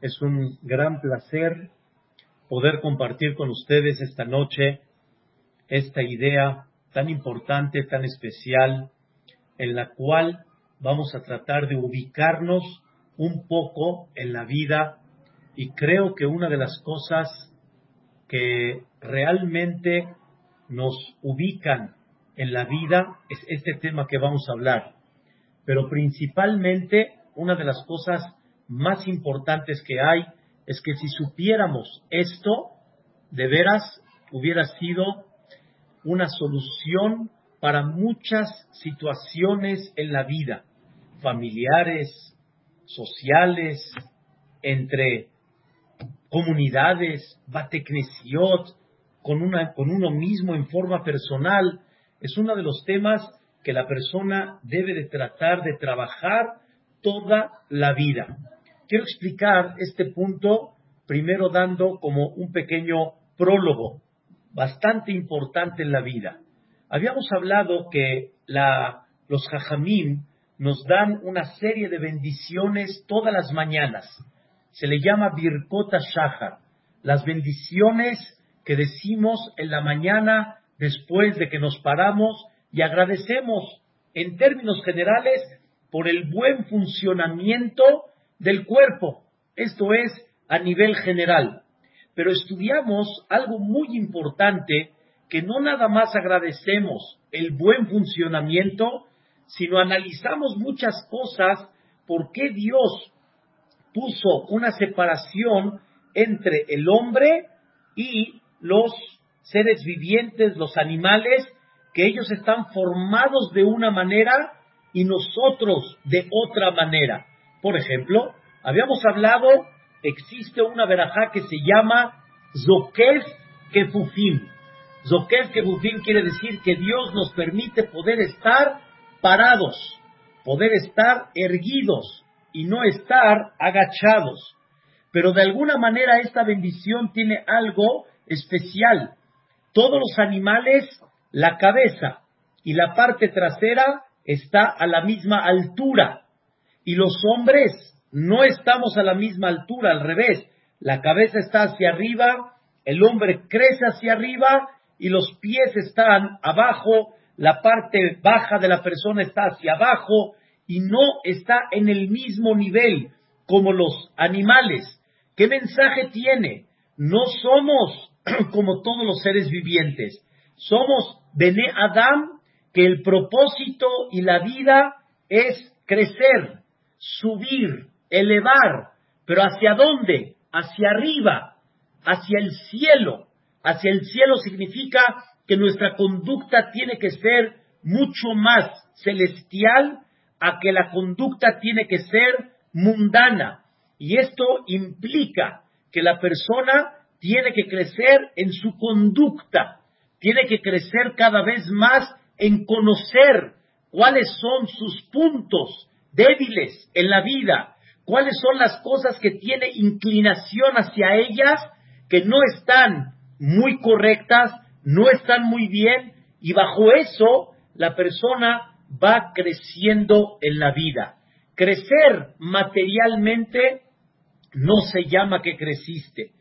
Es un gran placer poder compartir con ustedes esta noche esta idea tan importante, tan especial, en la cual vamos a tratar de ubicarnos un poco en la vida y creo que una de las cosas que realmente nos ubican en la vida es este tema que vamos a hablar. Pero principalmente una de las cosas más importantes que hay es que si supiéramos esto, de veras hubiera sido una solución para muchas situaciones en la vida, familiares, sociales, entre comunidades, bateknesiot, con, una, con uno mismo en forma personal. Es uno de los temas que la persona debe de tratar de trabajar toda la vida. Quiero explicar este punto primero dando como un pequeño prólogo bastante importante en la vida. Habíamos hablado que los jajamim nos dan una serie de bendiciones todas las mañanas. Se le llama Birkota Shahar, las bendiciones que decimos en la mañana después de que nos paramos y agradecemos en términos generales por el buen funcionamiento del cuerpo. Esto es a nivel general. Pero estudiamos algo muy importante que no nada más agradecemos el buen funcionamiento, sino analizamos muchas cosas por qué Dios puso una separación entre el hombre y los seres vivientes, los animales, que ellos están formados de una manera y nosotros de otra manera. Por ejemplo, habíamos hablado, existe una verajá que se llama Zokef Kefufim. Zokef Kefufim quiere decir que Dios nos permite poder estar parados, poder estar erguidos y no estar agachados. Pero de alguna manera esta bendición tiene algo especial. Todos los animales, la cabeza y la parte trasera está a la misma altura. Y los hombres no estamos a la misma altura, al revés. La cabeza está hacia arriba, el hombre crece hacia arriba y los pies están abajo, la parte baja de la persona está hacia abajo y no está en el mismo nivel como los animales. ¿Qué mensaje tiene? No somos como todos los seres vivientes. Somos Bene Adam, que el propósito y la vida es crecer, subir, elevar, pero ¿hacia dónde? Hacia arriba, hacia el cielo. Hacia el cielo significa que nuestra conducta tiene que ser mucho más celestial a que la conducta tiene que ser mundana. Y esto implica que la persona tiene que crecer en su conducta, tiene que crecer cada vez más en conocer cuáles son sus puntos débiles en la vida, cuáles son las cosas que tiene inclinación hacia ellas, que no están muy correctas, no están muy bien, y bajo eso la persona va creciendo en la vida. Crecer materialmente no se llama que creciste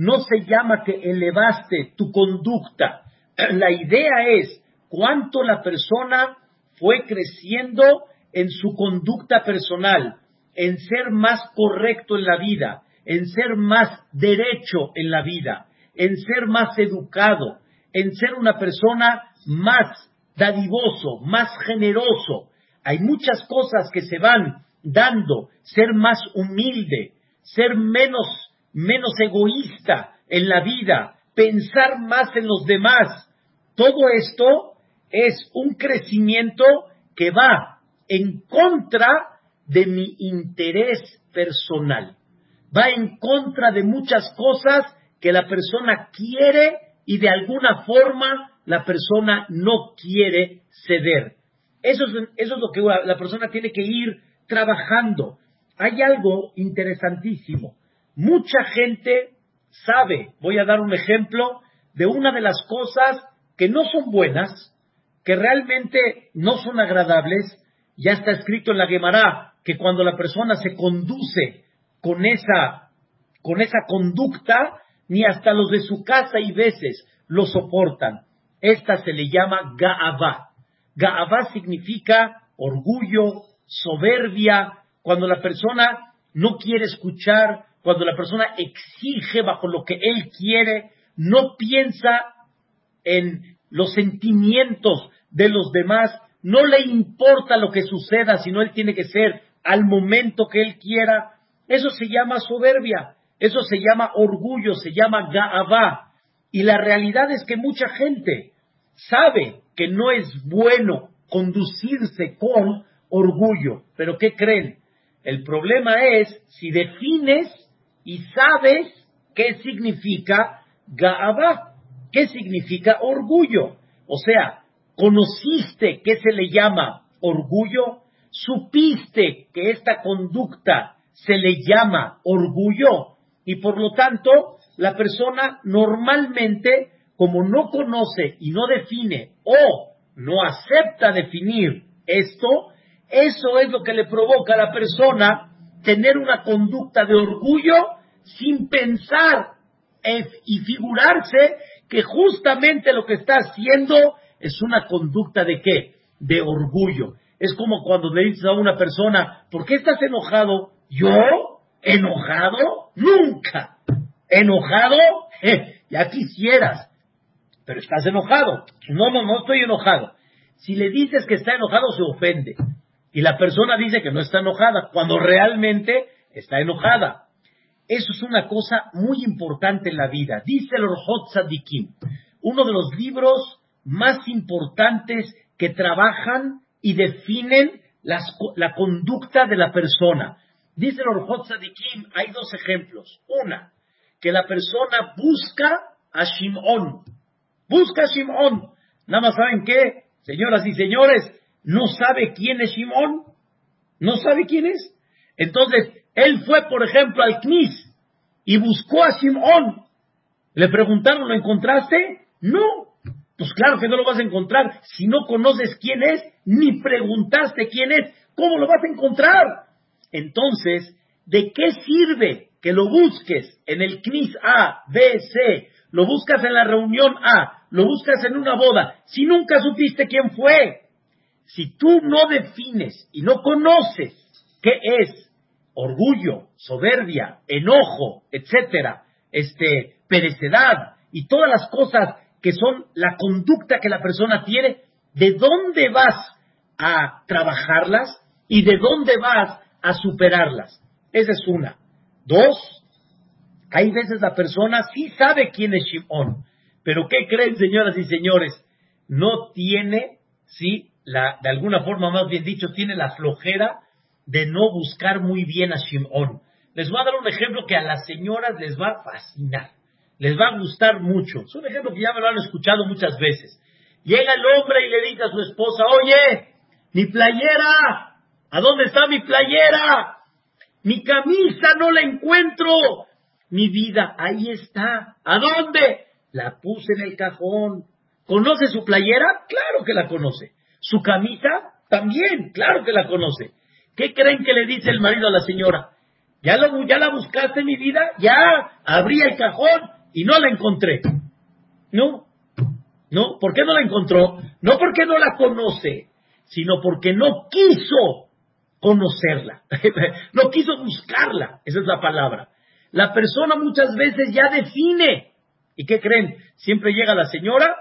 no se llama que elevaste tu conducta. La idea es cuánto la persona fue creciendo en su conducta personal, en ser más correcto en la vida, en ser más derecho en la vida, en ser más educado, en ser una persona más dadivoso, más generoso. Hay muchas cosas que se van dando, ser más humilde, ser menos menos egoísta en la vida, pensar más en los demás. Todo esto es un crecimiento que va en contra de mi interés personal. Va en contra de muchas cosas que la persona quiere y de alguna forma la persona no quiere ceder. Eso es, lo que la persona tiene que ir trabajando. Hay algo interesantísimo. Mucha gente sabe, voy a dar un ejemplo de una de las cosas que no son buenas, que realmente no son agradables, ya está escrito en la Gemara que cuando la persona se conduce con esa con esa conducta, ni hasta los de su casa y veces lo soportan. Esta se le llama Ga'avá. Ga'avá significa orgullo, soberbia, cuando la persona no quiere escuchar, cuando la persona exige bajo lo que él quiere, no piensa en los sentimientos de los demás, no le importa lo que suceda, sino él tiene que ser al momento que él quiera. Eso se llama soberbia, eso se llama orgullo, se llama ga'avá. Y la realidad es que mucha gente sabe que no es bueno conducirse con orgullo. Pero ¿qué creen? El problema es si defines y sabes qué significa ga'avá, qué significa orgullo. O sea, conociste qué se le llama orgullo, supiste que esta conducta se le llama orgullo y por lo tanto la persona normalmente como no conoce y no define o no acepta definir esto, eso es lo que le provoca a la persona tener una conducta de orgullo sin pensar y figurarse que justamente lo que está haciendo es una conducta de qué? De orgullo. Es como cuando le dices a una persona, ¿por qué estás enojado? ¿Yo? ¿Enojado? Nunca. ¿Enojado? ya quisieras. Pero estás enojado. No, no, no estoy enojado. Si le dices que está enojado, se ofende. Y la persona dice que no está enojada, cuando realmente está enojada. Eso es una cosa muy importante en la vida. Dice el Orhot Sadikim, uno de los libros más importantes que trabajan y definen la conducta de la persona. Dice el Sadikim, hay dos ejemplos. Una, que la persona busca a Shimon. Busca a Shimon. Nada más saben qué, señoras y señores, no sabe quién es Shimon. No sabe quién es. Entonces, él fue, por ejemplo, al Knis y buscó a Shimon. Le preguntaron, ¿lo encontraste? No. Pues claro que no lo vas a encontrar. Si no conoces quién es, ni preguntaste quién es, ¿cómo lo vas a encontrar? Entonces, ¿de qué sirve que lo busques en el Knis A, B, C, lo buscas en la reunión A, lo buscas en una boda, si nunca supiste quién fue? Si tú no defines y no conoces qué es orgullo, soberbia, enojo, etcétera, este, perecedad y todas las cosas que son la conducta que la persona tiene, ¿de dónde vas a trabajarlas y de dónde vas a superarlas? Esa es una. Dos, hay veces la persona sí sabe quién es Shimon, pero ¿qué creen, señoras y señores? No tiene, sí, la, de alguna forma más bien dicho, tiene la flojera de no buscar muy bien a Shimon. Les voy a dar un ejemplo que a las señoras les va a fascinar, les va a gustar mucho. Es un ejemplo que ya me lo han escuchado muchas veces. Llega el hombre y le dice a su esposa, oye, mi playera, ¿a dónde está mi playera? Mi camisa no la encuentro. Mi vida, ahí está. ¿A dónde? La puse en el cajón. ¿Conoce su playera? Claro que la conoce. ¿Su camisa? También, claro que la conoce. ¿Qué creen que le dice el marido a la señora? ¿Ya, la buscaste, mi vida? Ya, abrí el cajón y no la encontré. No, no, ¿por qué no la encontró? No porque no la conoce, sino porque no quiso conocerla, no quiso buscarla, esa es la palabra. La persona muchas veces ya define. ¿Y qué creen? Siempre llega la señora,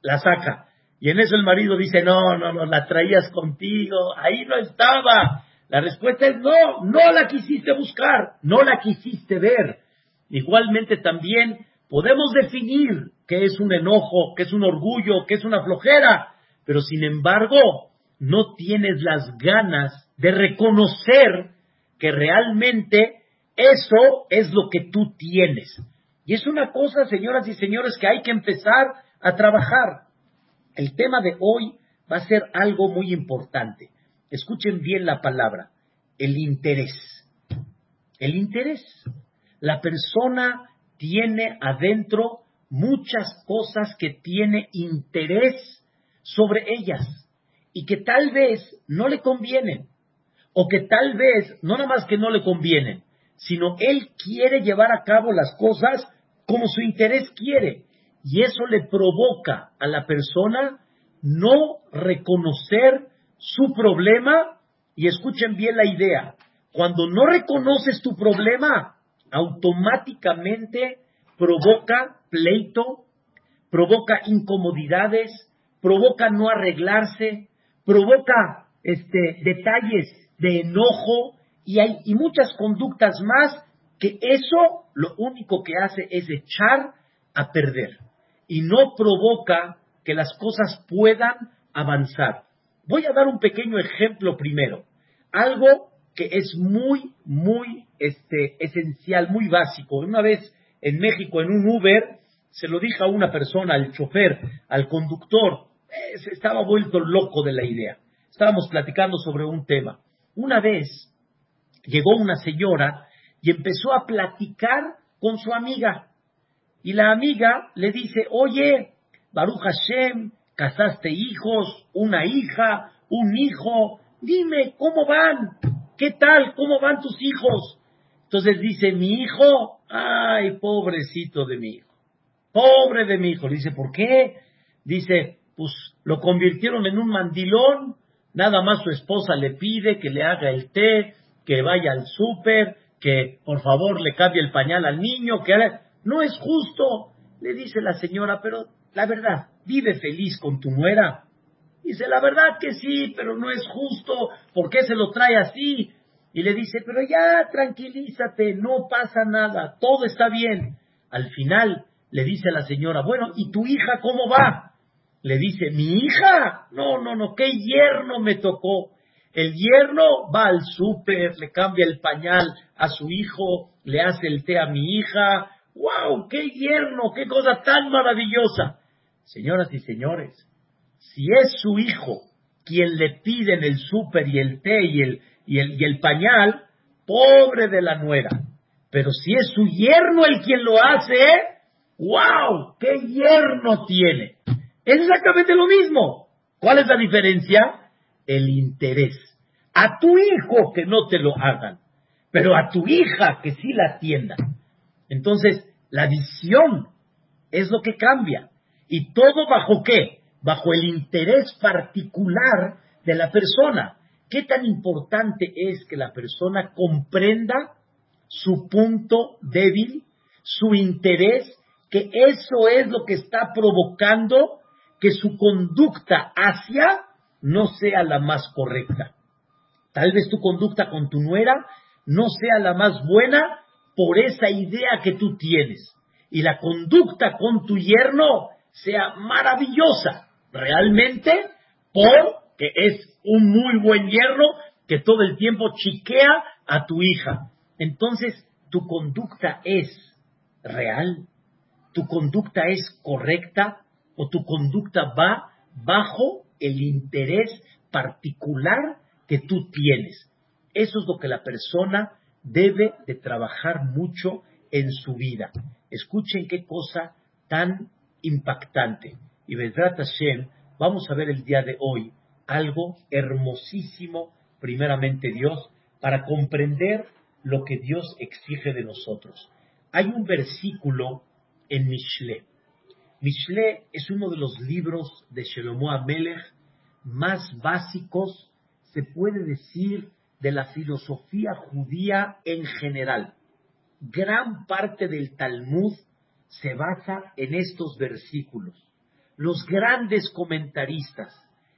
la saca. Y en eso el marido dice, no, no, no, la traías contigo, ahí no estaba. La respuesta es no, no la quisiste buscar, no la quisiste ver. Igualmente también podemos definir qué es un enojo, qué es un orgullo, qué es una flojera, pero sin embargo no tienes las ganas de reconocer que realmente eso es lo que tú tienes. Y es una cosa, señoras y señores, que hay que empezar a trabajar. El tema de hoy va a ser algo muy importante. Escuchen bien la palabra, el interés. El interés. La persona tiene adentro muchas cosas que tiene interés sobre ellas y que tal vez no le convienen o que tal vez no nada más que no le convienen, sino él quiere llevar a cabo las cosas como su interés quiere. Y eso le provoca a la persona no reconocer su problema. Y escuchen bien la idea. Cuando no reconoces tu problema, automáticamente provoca pleito, provoca incomodidades, provoca no arreglarse, provoca este, detalles de enojo y hay y muchas conductas más que eso lo único que hace es echar a perder y no provoca que las cosas puedan avanzar. Voy a dar un pequeño ejemplo primero, algo que es muy, muy este, esencial, muy básico. Una vez en México, en un Uber, se lo dije a una persona, al chofer, al conductor, eh, estaba vuelto loco de la idea. Estábamos platicando sobre un tema. Una vez llegó una señora y empezó a platicar con su amiga. Y la amiga le dice, oye, Baruch Hashem, casaste hijos, una hija, un hijo, dime, ¿cómo van? ¿Qué tal? ¿Cómo van tus hijos? Entonces dice, mi hijo, ay, pobrecito de mi hijo, pobre de mi hijo. Le dice, ¿por qué? Dice, pues lo convirtieron en un mandilón, nada más su esposa le pide que le haga el té, que vaya al súper, que por favor le cambie el pañal al niño, que no es justo, le dice la señora, pero la verdad, vive feliz con tu nuera. Dice, la verdad que sí, pero no es justo, ¿por qué se lo trae así? Y le dice, pero ya, tranquilízate, no pasa nada, todo está bien. Al final le dice a la señora, bueno, ¿y tu hija cómo va? Le dice, mi hija, no, no, no, qué yerno me tocó. El yerno va al súper, le cambia el pañal a su hijo, le hace el té a mi hija. ¡Wow! ¡Qué yerno! ¡Qué cosa tan maravillosa! Señoras y señores, si es su hijo quien le piden el súper y el té y el, y, el, y el pañal, pobre de la nuera. Pero si es su yerno el quien lo hace, ¡wow! ¡Qué yerno tiene! Es exactamente lo mismo. ¿Cuál es la diferencia? el interés. A tu hijo que no te lo hagan, pero a tu hija que sí la atiendan. Entonces, la visión es lo que cambia. ¿Y todo bajo qué? Bajo el interés particular de la persona. ¿Qué tan importante es que la persona comprenda su punto débil, su interés, que eso es lo que está provocando que su conducta hacia no sea la más correcta. Tal vez tu conducta con tu nuera no sea la más buena por esa idea que tú tienes. Y la conducta con tu yerno sea maravillosa, realmente, porque es un muy buen yerno que todo el tiempo chiquea a tu hija. Entonces, tu conducta es real, tu conducta es correcta o tu conducta va bajo el interés particular que tú tienes. Eso es lo que la persona debe de trabajar mucho en su vida. Escuchen qué cosa tan impactante. Y Vedrat Hashem, vamos a ver el día de hoy algo hermosísimo, primeramente Dios, para comprender lo que Dios exige de nosotros. Hay un versículo en Mishle Mishle es uno de los libros de Shelomo Amelech más básicos, se puede decir, de la filosofía judía en general. Gran parte del Talmud se basa en estos versículos. Los grandes comentaristas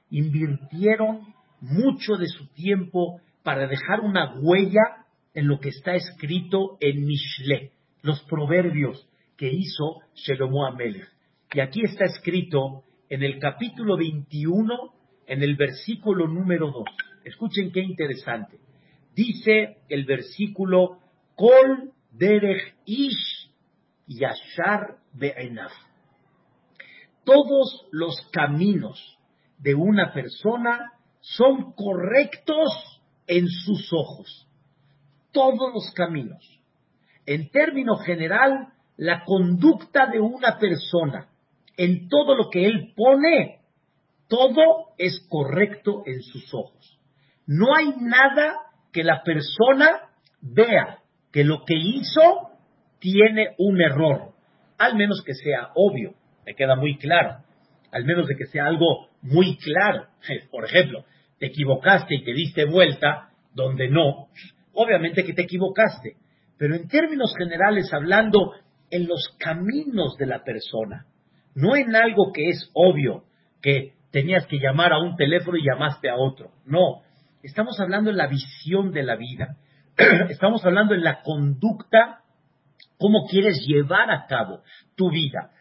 invirtieron mucho de su tiempo para dejar una huella en lo que está escrito en Mishle, los proverbios que hizo Shelomo Amelech. Y aquí está escrito en el capítulo 21, en el versículo número 2. Escuchen qué interesante. Dice el versículo, Kol derech ish yashar be'enaf. Todos los caminos de una persona son correctos en sus ojos. Todos los caminos. En término general, la conducta de una persona en todo lo que Él pone, todo es correcto en sus ojos. No hay nada que la persona vea que lo que hizo tiene un error, al menos que sea obvio, me queda muy claro, al menos de que sea algo muy claro. Por ejemplo, te equivocaste y te diste vuelta donde no, obviamente que te equivocaste, pero en términos generales hablando, en los caminos de la persona, no en algo que es obvio, que tenías que llamar a un teléfono y llamaste a otro, no, estamos hablando en la visión de la vida, estamos hablando en la conducta, cómo quieres llevar a cabo tu vida,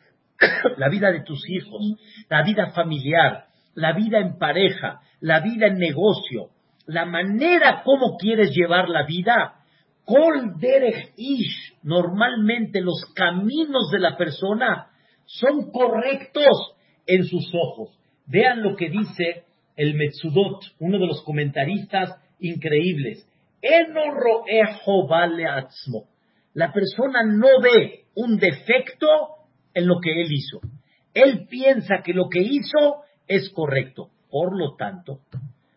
la vida de tus hijos, la vida familiar, la vida en pareja, la vida en negocio, la manera como quieres llevar la vida, Kol derech ish, normalmente los caminos de la persona son correctos en sus ojos. Vean lo que dice el Metzudot, uno de los comentaristas increíbles. La persona no ve un defecto en lo que él hizo. Él piensa que lo que hizo es correcto. Por lo tanto,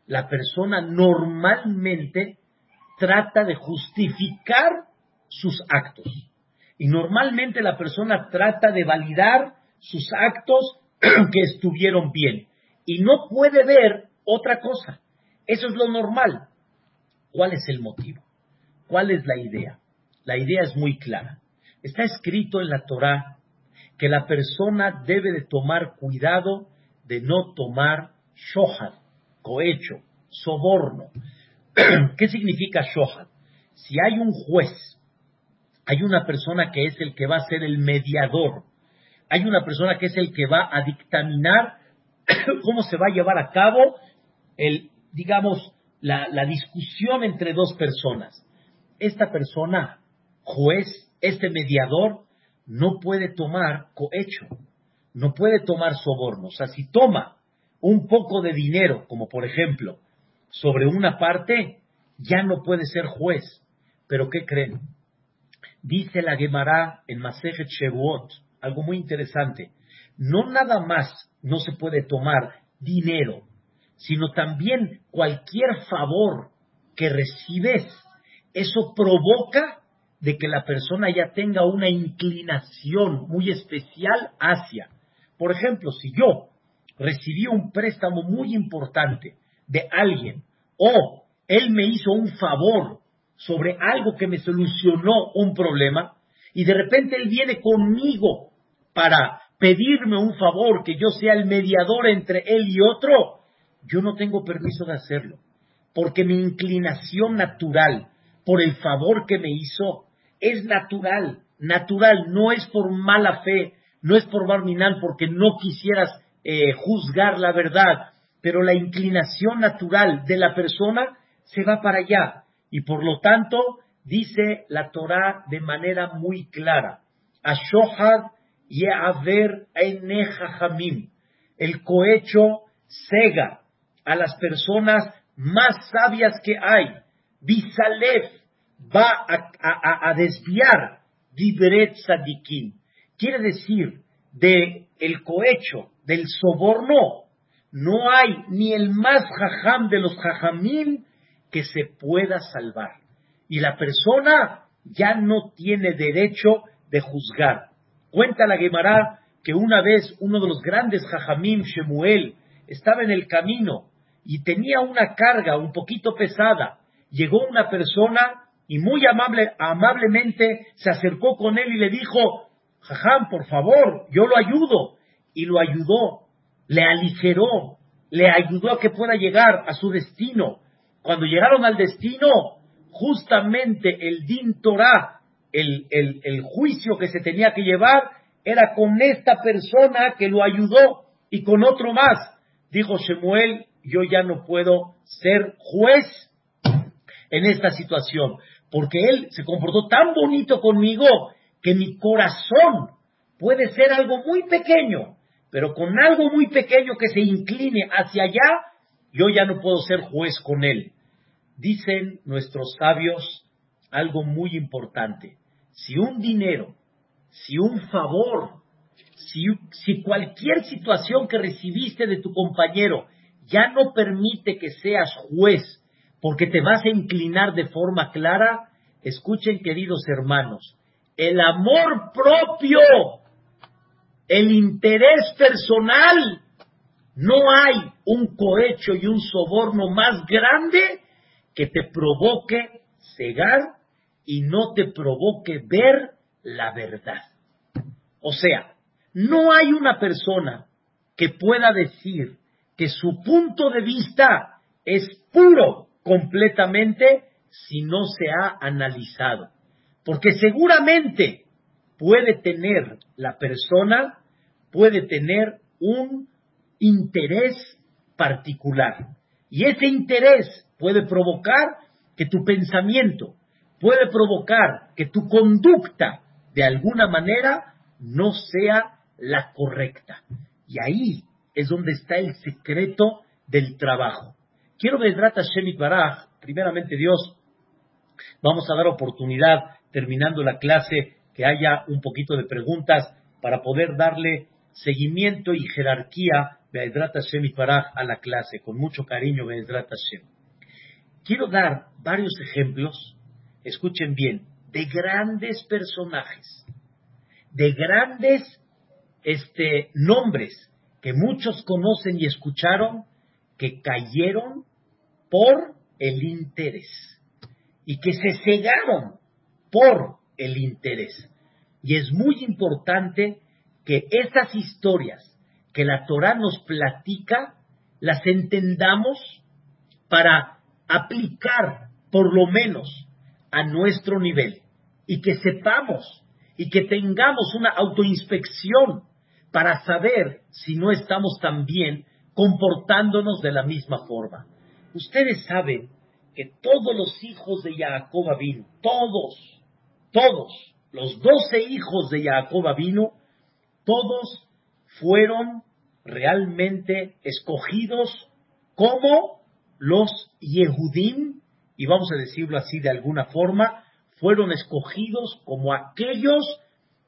la persona normalmente trata de justificar sus actos. Y normalmente la persona trata de validar sus actos que estuvieron bien. Y no puede ver otra cosa. Eso es lo normal. ¿Cuál es el motivo? ¿Cuál es la idea? La idea es muy clara. Está escrito en la Torá que la persona debe de tomar cuidado de no tomar shohad, cohecho, soborno. ¿Qué significa shohad? Si hay un juez, hay una persona que es el que va a ser el mediador, hay una persona que es el que va a dictaminar cómo se va a llevar a cabo el, digamos, la, la discusión entre dos personas. Esta persona, juez, este mediador, no puede tomar cohecho, no puede tomar soborno. O sea, si toma un poco de dinero, como por ejemplo, sobre una parte, ya no puede ser juez. Pero ¿qué creen? Dice la Gemara en Masejet Shevuot, algo muy interesante. No nada más no se puede tomar dinero, sino también cualquier favor que recibes, eso provoca de que la persona ya tenga una inclinación muy especial hacia. Por ejemplo, si yo recibí un préstamo muy importante de alguien o él me hizo un favor sobre algo que me solucionó un problema y de repente él viene conmigo para pedirme un favor, que yo sea el mediador entre él y otro, yo no tengo permiso de hacerlo, porque mi inclinación natural por el favor que me hizo es natural, natural, no es por mala fe, no es por barminal, porque no quisieras eh, juzgar la verdad, pero la inclinación natural de la persona se va para allá. Y por lo tanto, dice la Torah de manera muy clara, Ashohad ye'aver hamim. El cohecho cega a las personas más sabias que hay. Bisalef va a, desviar Dibret Sadikin. Quiere decir, de el cohecho, del soborno, no hay ni el más jajam de los jajamim que se pueda salvar. Y la persona ya no tiene derecho de juzgar. Cuenta la Gemara que una vez uno de los grandes jajamim, Shemuel, estaba en el camino y tenía una carga un poquito pesada. Llegó una persona y muy amable, amablemente se acercó con él y le dijo, Jajam, por favor, yo lo ayudo. Y lo ayudó le aligeró, le ayudó a que pueda llegar a su destino. Cuando llegaron al destino, justamente el Din el, el, juicio que se tenía que llevar, era con esta persona que lo ayudó y con otro más. Dijo Shemuel, yo ya no puedo ser juez en esta situación, porque él se comportó tan bonito conmigo que mi corazón puede ser algo muy pequeño, pero con algo muy pequeño que se incline hacia allá, yo ya no puedo ser juez con él. Dicen nuestros sabios algo muy importante. Si un dinero, si un favor, si, si cualquier situación que recibiste de tu compañero ya no permite que seas juez porque te vas a inclinar de forma clara, escuchen queridos hermanos, el amor propio, el interés personal, no hay un cohecho y un soborno más grande que te provoque cegar y no te provoque ver la verdad. O sea, no hay una persona que pueda decir que su punto de vista es puro completamente si no se ha analizado. Porque seguramente puede tener la persona, puede tener un interés particular. Y ese interés puede provocar que tu pensamiento, puede provocar que tu conducta de alguna manera no sea la correcta. Y ahí es donde está el secreto del trabajo. Quiero ver Hashem Baraj, primeramente Dios, vamos a dar oportunidad, terminando la clase, que haya un poquito de preguntas para poder darle seguimiento y jerarquía de Hashem y a la clase, con mucho cariño, Be'edrat Hashem. Quiero dar varios ejemplos, escuchen bien, de grandes personajes, de grandes este, nombres que muchos conocen y escucharon, que cayeron por el interés y que se cegaron por el interés. Y es muy importante que esas historias que la Torah nos platica, las entendamos para aplicar por lo menos a nuestro nivel y que sepamos y que tengamos una autoinspección para saber si no estamos también comportándonos de la misma forma. Ustedes saben que todos los hijos de Jacob vino, todos, todos, los doce hijos de Jacob vino, todos fueron realmente escogidos como los Yehudim, y vamos a decirlo así de alguna forma, fueron escogidos como aquellos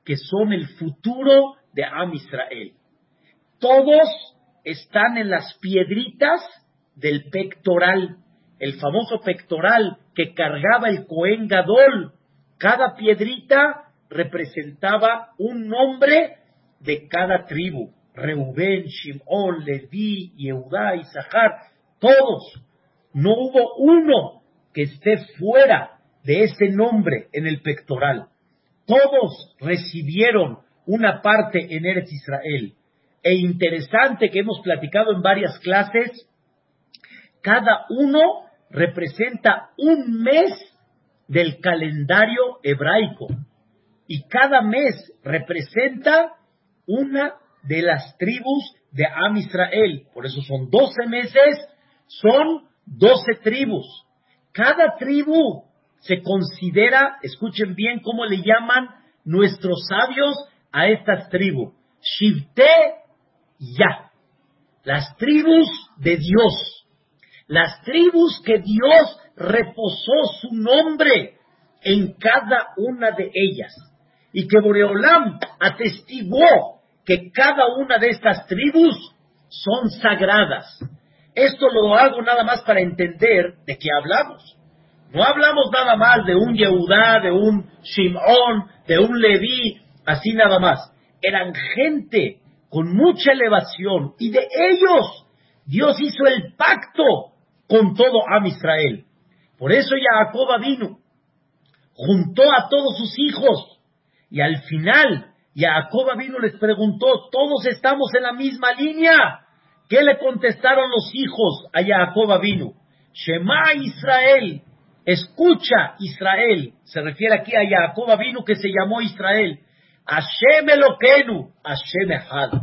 que son el futuro de Am Israel. Todos están en las piedritas del pectoral, el famoso pectoral que cargaba el Cohen Gadol. Cada piedrita representaba un nombre de cada tribu. Reubén, Shimón, Leví, Yehudá, Isahar todos. No hubo uno que esté fuera de ese nombre en el pectoral. Todos recibieron una parte en Eretz Israel. E interesante que hemos platicado en varias clases, cada uno representa un mes del calendario hebraico y cada mes representa una de las tribus de Am Israel. Por eso son 12 meses son doce tribus. Cada tribu se considera, escuchen bien cómo le llaman nuestros sabios a estas tribus. Shivte Ya. Las tribus de Dios. Las tribus que Dios reposó su nombre en cada una de ellas. Y que Boreolam atestiguó que cada una de estas tribus son sagradas. Esto lo hago nada más para entender de qué hablamos. No hablamos nada más de un Yehudá, de un Shimón, de un Leví, así nada más. Eran gente con mucha elevación y de ellos Dios hizo el pacto con todo Am Israel. Por eso Jacob vino, juntó a todos sus hijos y al final Jacob vino les preguntó, todos estamos en la misma línea. ¿Qué le contestaron los hijos a Jacob vino? Shema Israel, escucha Israel, se refiere aquí a Jacob vino que se llamó Israel. Hashem Eloquenu, Hashem Echad.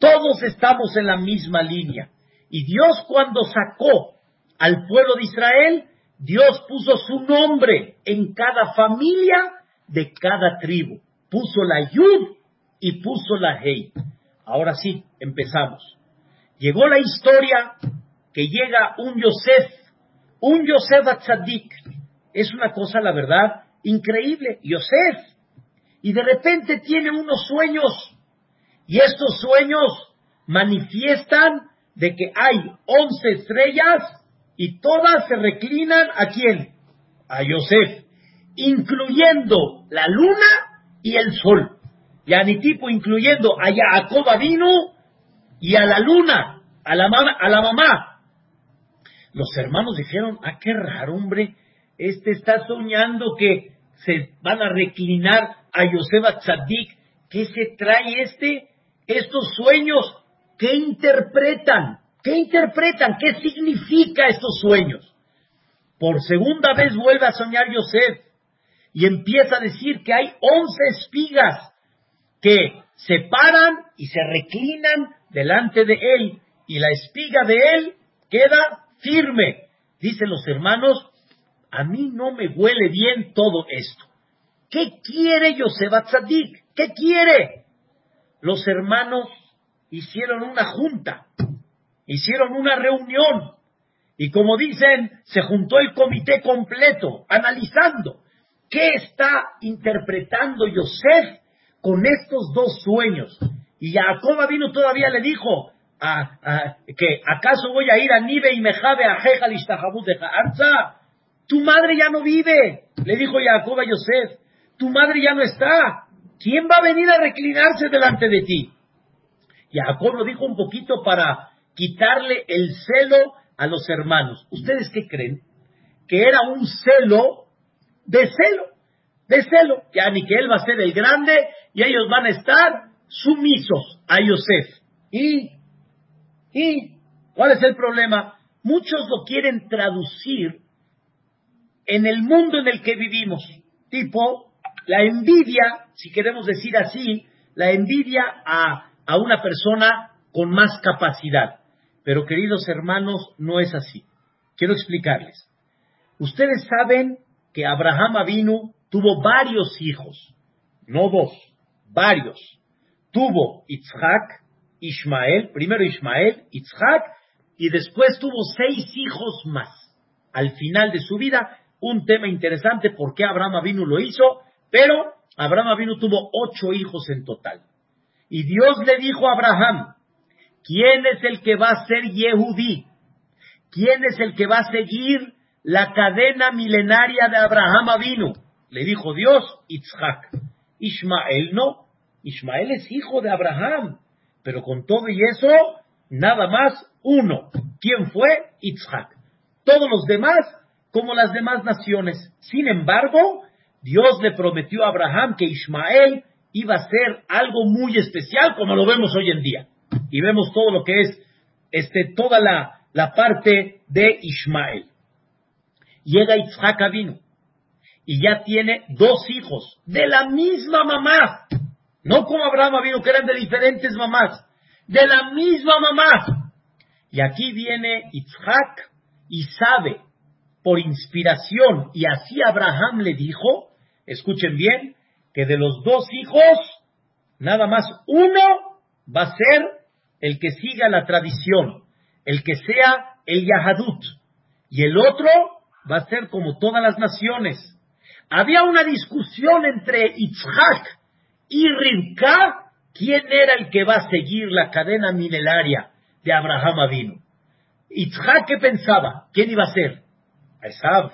Todos estamos en la misma línea. Y Dios cuando sacó al pueblo de Israel, Dios puso su nombre en cada familia de cada tribu. Puso la Yud y puso la Hei. Ahora sí, empezamos. Llegó la historia que llega un Yosef, un Yosef Atzadik. Es una cosa, la verdad, increíble. Yosef. Y de repente tiene unos sueños. Y estos sueños manifiestan de que hay once estrellas y todas se reclinan a quién? A Yosef. incluyendo la luna y el sol. Yani tipo incluyendo a Jacob vino y a la luna, a la, a la mamá. Los hermanos dijeron, ah, qué raro, hombre, este está soñando que se van a reclinar a Yosef Tzadik. ¿Qué se trae este? Estos sueños, ¿qué interpretan? ¿Qué interpretan? ¿Qué significa estos sueños? Por segunda vez vuelve a soñar Yosef y empieza a decir que hay once espigas que se paran y se reclinan delante de él y la espiga de él queda firme. Dicen los hermanos, a mí no me huele bien todo esto. ¿Qué quiere Yosef Atzadik? ¿Qué quiere? Los hermanos hicieron una junta, hicieron una reunión y como dicen, se juntó el comité completo analizando qué está interpretando Yosef con estos dos sueños. Y Jacob vino todavía le dijo a, que acaso voy a ir a Nive y Mejabe a Jejal de Arza. Tu madre ya no vive, le dijo Jacob a Yosef. Tu madre ya no está. ¿Quién va a venir a reclinarse delante de ti? Jacob lo dijo un poquito para quitarle el celo a los hermanos. ¿Ustedes qué creen? Que era un celo de celo, de celo. Que él va a ser el grande y ellos van a estar sumisos a Yosef. ¿Y? ¿Y? ¿Cuál es el problema? Muchos lo quieren traducir en el mundo en el que vivimos. Tipo, la envidia, si queremos decir así, la envidia a, a una persona con más capacidad. Pero queridos hermanos, no es así. Quiero explicarles. Ustedes saben que Abraham Avinu tuvo varios hijos, no dos, varios. Tuvo Isaac, Ismael, primero Ismael, Isaac, y después tuvo seis hijos más. Al final de su vida, un tema interesante por qué Abraham Avinu lo hizo, pero Abraham Avinu tuvo ocho hijos en total. Y Dios le dijo a Abraham, ¿Quién es el que va a ser Yehudí? ¿Quién es el que va a seguir la cadena milenaria de Abraham Avinu? Le dijo Dios, Isaac. Ismael no. Ismael es hijo de Abraham. Pero con todo y eso, nada más uno. ¿Quién fue? Isaac. Todos los demás, como las demás naciones. Sin embargo, Dios le prometió a Abraham que Ismael iba a ser algo muy especial, como lo vemos hoy en día y vemos todo lo que es este, toda la, la parte de Ismael. Llega Isaac vino y ya tiene dos hijos de la misma mamá, no como Abraham vino que eran de diferentes mamás, de la misma mamá. Y aquí viene Isaac y sabe por inspiración, y así Abraham le dijo, escuchen bien, que de los dos hijos, nada más uno va a ser el que siga la tradición, el que sea el Yahadut, y el otro va a ser como todas las naciones. Había una discusión entre Yitzhak y Rivka, quién era el que va a seguir la cadena milenaria de Abraham Avinu. Yitzhak, ¿qué pensaba? ¿Quién iba a ser? Esav.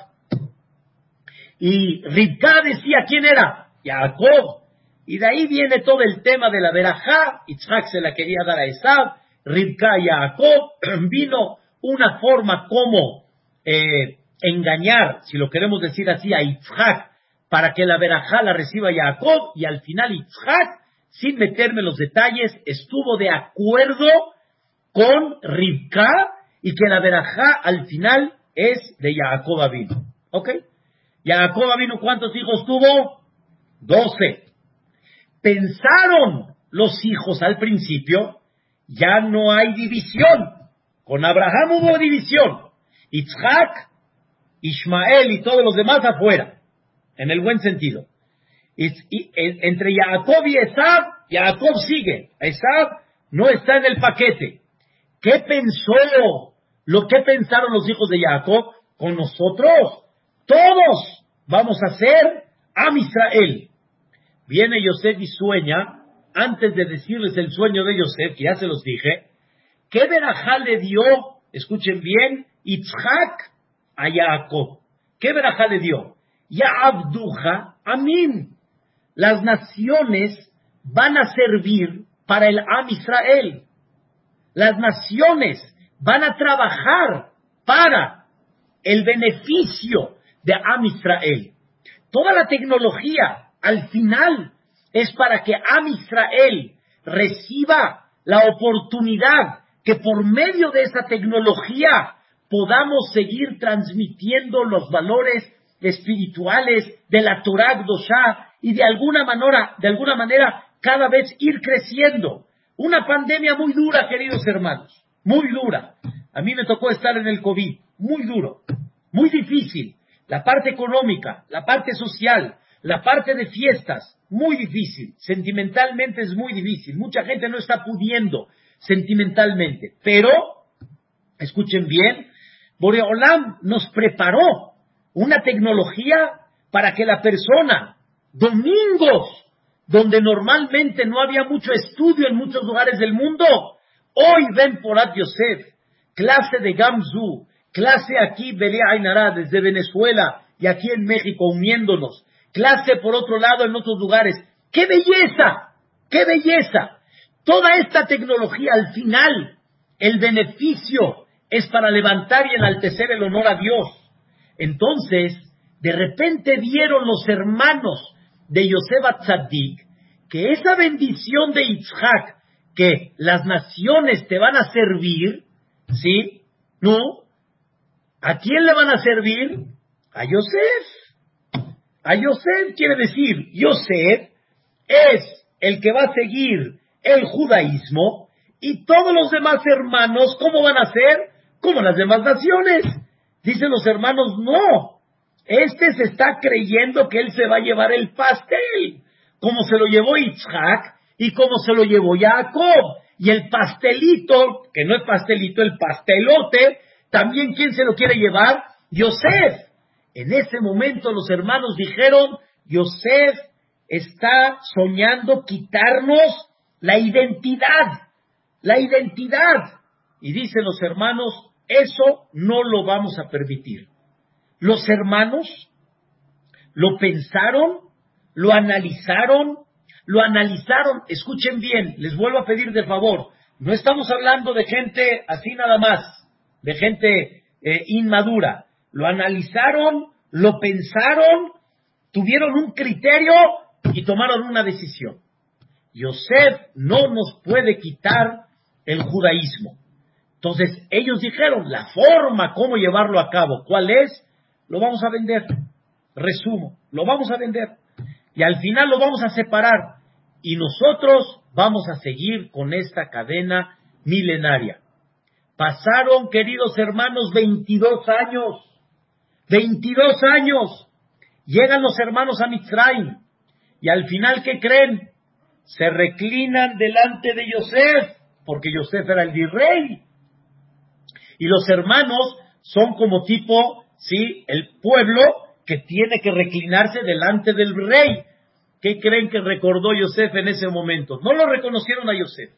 Y Rivka decía, ¿quién era? Jacob. Y de ahí viene todo el tema de la verajá. Yitzhak se la quería dar a Esav, Ribka y Jacob. Vino una forma como eh, engañar, si lo queremos decir así, a Yitzhak para que la verajá la reciba Jacob. Y al final Yitzhak, sin meterme en los detalles, estuvo de acuerdo con Ribka y que la verajá al final es de Jacob vino. ¿Ok? Jacob vino, ¿cuántos hijos tuvo? Doce pensaron los hijos al principio, ya no hay división. Con Abraham hubo división. Isaac, Ismael y todos los demás afuera, en el buen sentido. entre Jacob y Esab, Jacob sigue. Esab no está en el paquete. ¿Qué pensó? Lo que pensaron los hijos de Jacob con nosotros. Todos vamos a ser Am Israel. Viene Yosef y sueña, antes de decirles el sueño de Yosef, que ya se los dije, ¿qué verajá le dio? Escuchen bien, Itzhak a Jacob. ¿Qué verajá le dio? Ya Abduja, Amin. Las naciones van a servir para el Am Israel. Las naciones van a trabajar para el beneficio de Am Israel. Toda la tecnología, al final, es para que Am Israel reciba la oportunidad que por medio de esa tecnología podamos seguir transmitiendo los valores espirituales de la Torah Dosha y de alguna manera, de alguna manera cada vez ir creciendo. Una pandemia muy dura, queridos hermanos, muy dura. A mí me tocó estar en el COVID, muy duro, muy difícil. La parte económica, la parte social, la parte de fiestas, muy difícil. Sentimentalmente es muy difícil. Mucha gente no está pudiendo sentimentalmente. Pero, escuchen bien, Boreolam nos preparó una tecnología para que la persona, domingos, donde normalmente no había mucho estudio en muchos lugares del mundo, hoy ven por Yosef, clase de Gamzu, clase aquí, Belea Ainara, desde Venezuela y aquí en México, uniéndonos, clase por otro lado en otros lugares. ¡Qué belleza! ¡Qué belleza! Toda esta tecnología, al final, el beneficio es para levantar y enaltecer el honor a Dios. Entonces, de repente vieron los hermanos de Yosef Atzadik que esa bendición de Yitzhak, que las naciones te van a servir, ¿sí? ¿No? ¿A quién le van a servir? A Yosef. A Yosef quiere decir, Yosef es el que va a seguir el judaísmo y todos los demás hermanos, ¿cómo van a ser? Como las demás naciones. Dicen los hermanos, no, este se está creyendo que él se va a llevar el pastel, como se lo llevó Isaac y como se lo llevó Jacob. Y el pastelito, que no es pastelito, el pastelote, también ¿quién se lo quiere llevar? Yosef. En ese momento los hermanos dijeron, Yosef está soñando quitarnos la identidad, la identidad. Y dicen los hermanos, eso no lo vamos a permitir. Los hermanos lo pensaron, lo analizaron, lo analizaron. Escuchen bien, les vuelvo a pedir de favor. No estamos hablando de gente así nada más, de gente eh, inmadura. Lo analizaron, lo pensaron, tuvieron un criterio y tomaron una decisión. Yosef no nos puede quitar el judaísmo. Entonces ellos dijeron, la forma cómo llevarlo a cabo, ¿cuál es? Lo vamos a vender. Resumo, lo vamos a vender. Y al final lo vamos a separar. Y nosotros vamos a seguir con esta cadena milenaria. Pasaron, queridos hermanos, 22 años. 22 años. Llegan los hermanos a Mitzrayim. Y al final, ¿qué creen? Se reclinan delante de Yosef, porque Yosef era el virrey. Y los hermanos son como tipo, sí, el pueblo que tiene que reclinarse delante del rey. ¿Qué creen que recordó Yosef en ese momento? No lo reconocieron a Yosef.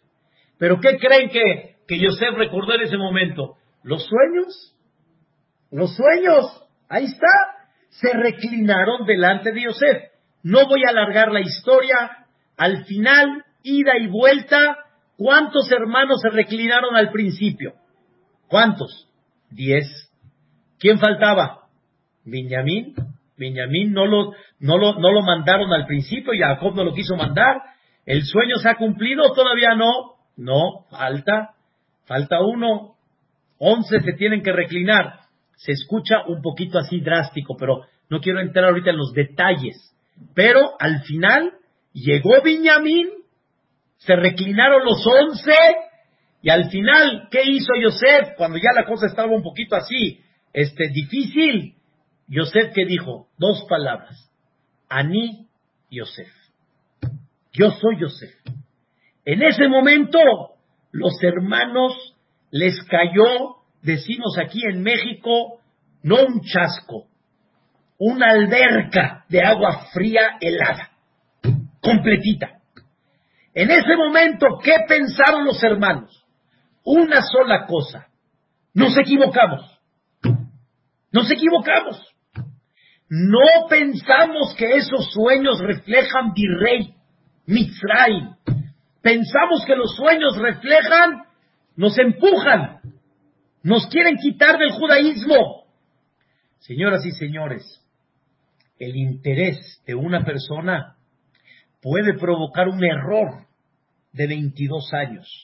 Pero ¿qué creen que, que Yosef recordó en ese momento? Los sueños. Los sueños. Ahí está. Se reclinaron delante de Yosef. No voy a alargar la historia. Al final, ida y vuelta, ¿cuántos hermanos se reclinaron al principio? ¿Cuántos? Diez. ¿Quién faltaba? Benjamín. Benjamín no lo, no, lo, no lo mandaron al principio, Jacob no lo quiso mandar. ¿El sueño se ha cumplido? Todavía no. No, falta. Falta uno. Once se tienen que reclinar. Se escucha un poquito así drástico, pero no quiero entrar ahorita en los detalles. Pero al final llegó Benjamín, se reclinaron los once y al final, ¿qué hizo Yosef cuando ya la cosa estaba un poquito así, este, difícil? Yosef que dijo dos palabras, Aní Yosef. Yo soy Yosef. En ese momento, los hermanos les cayó, decimos aquí en México, no un chasco, una alberca de agua fría helada, completita. En ese momento, ¿qué pensaron los hermanos? una sola cosa. Nos equivocamos. Nos equivocamos. No pensamos que esos sueños reflejan virrey, Mitzray. Pensamos que los sueños reflejan, nos empujan, nos quieren quitar del judaísmo. Señoras y señores, el interés de una persona puede provocar un error de 22 años,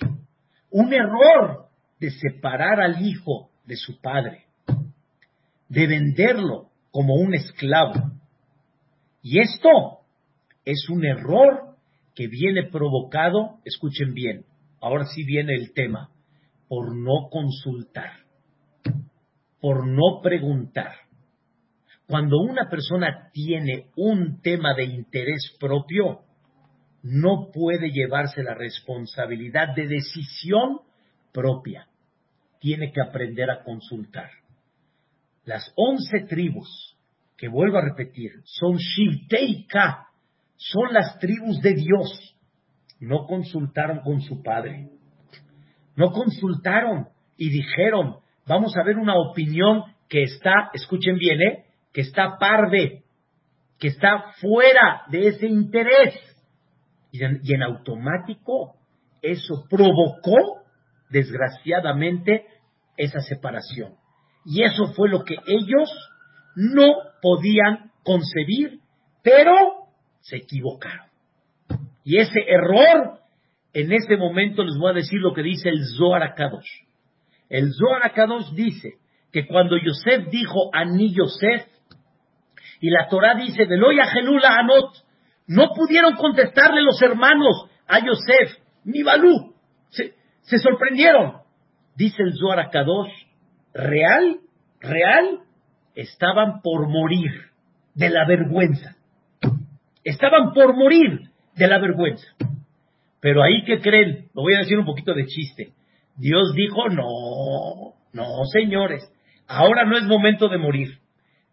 un error de separar al hijo de su padre, de venderlo como un esclavo. Y esto es un error que viene provocado, escuchen bien, ahora sí viene el tema, por no consultar, por no preguntar. Cuando una persona tiene un tema de interés propio, no puede llevarse la responsabilidad de decisión propia. Tiene que aprender a consultar. Las once tribus, que vuelvo a repetir, son Shilteika, son las tribus de Dios. No consultaron con su padre. No consultaron y dijeron, vamos a ver una opinión que está, escuchen bien, ¿eh? que está parde, que está fuera de ese interés. Y en automático eso provocó, desgraciadamente, esa separación. Y eso fue lo que ellos no podían concebir, pero se equivocaron. Y ese error, en este momento les voy a decir lo que dice el Zohar Akadosh. El Zohar Akadosh dice que cuando Yosef dijo Ani Yosef, y la Torah dice, Veloya Gelula Anot, no pudieron contestarle los hermanos a Yosef, ni Balú, se, se sorprendieron. Dice el Zohar Akadosh, real, real, estaban por morir de la vergüenza. Estaban por morir de la vergüenza. Pero ahí que creen, lo voy a decir un poquito de chiste. Dios dijo, no, no, señores, ahora no es momento de morir.